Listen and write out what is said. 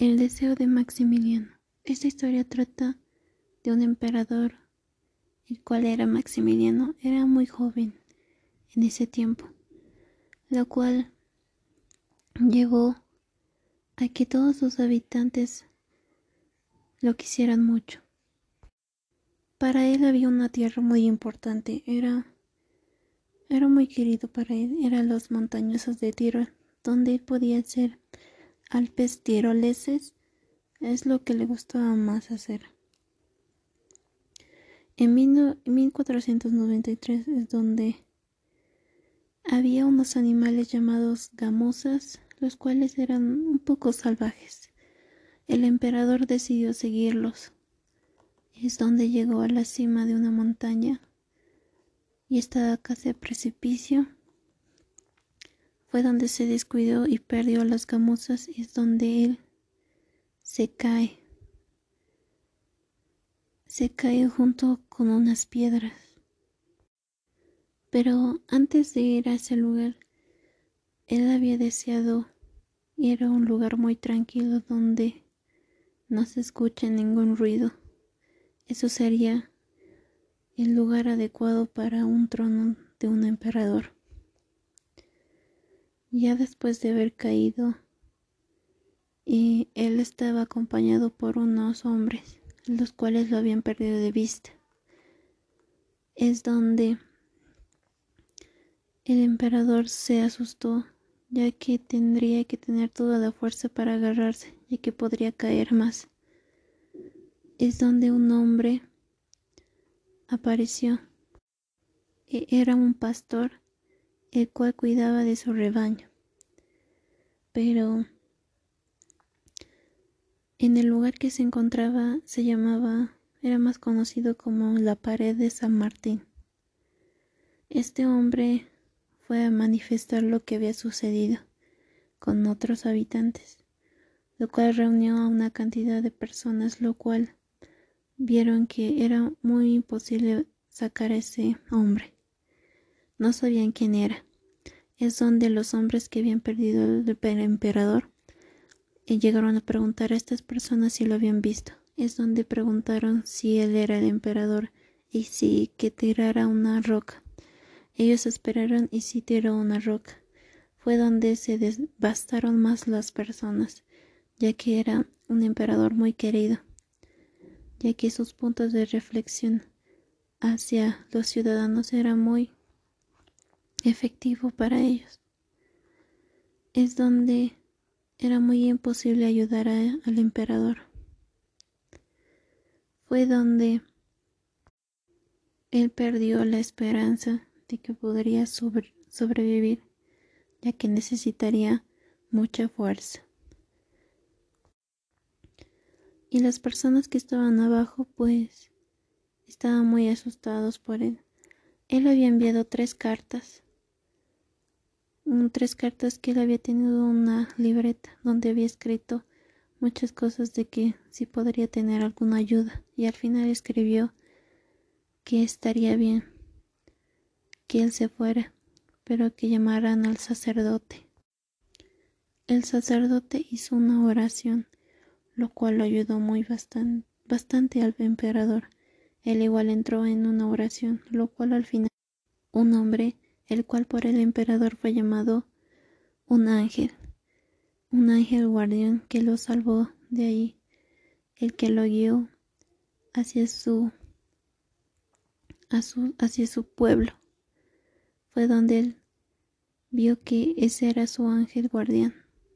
El deseo de Maximiliano. Esta historia trata de un emperador, el cual era Maximiliano, era muy joven en ese tiempo, lo cual llevó a que todos sus habitantes lo quisieran mucho. Para él había una tierra muy importante, era, era muy querido para él, eran los montañosos de Tirol, donde él podía hacer Alpes tiroleses, es lo que le gustaba más hacer. En 1493 es donde había unos animales llamados gamosas, los cuales eran un poco salvajes. El emperador decidió seguirlos. Es donde llegó a la cima de una montaña y estaba casi a precipicio. Fue donde se descuidó y perdió las gamosas y es donde él se cae. Se cae junto con unas piedras. Pero antes de ir a ese lugar, él había deseado ir a un lugar muy tranquilo donde no se escuche ningún ruido. Eso sería el lugar adecuado para un trono de un emperador. Ya después de haber caído, y él estaba acompañado por unos hombres, los cuales lo habían perdido de vista. Es donde el emperador se asustó, ya que tendría que tener toda la fuerza para agarrarse, y que podría caer más. Es donde un hombre apareció. E era un pastor, el cual cuidaba de su rebaño. Pero en el lugar que se encontraba se llamaba, era más conocido como la pared de San Martín. Este hombre fue a manifestar lo que había sucedido con otros habitantes, lo cual reunió a una cantidad de personas, lo cual vieron que era muy imposible sacar a ese hombre. No sabían quién era. Es donde los hombres que habían perdido el emperador eh, llegaron a preguntar a estas personas si lo habían visto. Es donde preguntaron si él era el emperador y si que tirara una roca. Ellos esperaron y si tiró una roca. Fue donde se devastaron más las personas, ya que era un emperador muy querido, ya que sus puntos de reflexión hacia los ciudadanos era muy efectivo para ellos. Es donde era muy imposible ayudar al emperador. Fue donde él perdió la esperanza que podría sobrevivir, ya que necesitaría mucha fuerza. Y las personas que estaban abajo, pues, estaban muy asustados por él. Él había enviado tres cartas. Tres cartas que él había tenido una libreta donde había escrito muchas cosas de que si podría tener alguna ayuda. Y al final escribió que estaría bien que él se fuera, pero que llamaran al sacerdote. El sacerdote hizo una oración, lo cual lo ayudó muy bastante, bastante al emperador. Él igual entró en una oración, lo cual al final un hombre, el cual por el emperador fue llamado un ángel, un ángel guardián que lo salvó de ahí, el que lo guió hacia su, hacia su pueblo fue donde él vio que ese era su ángel guardián.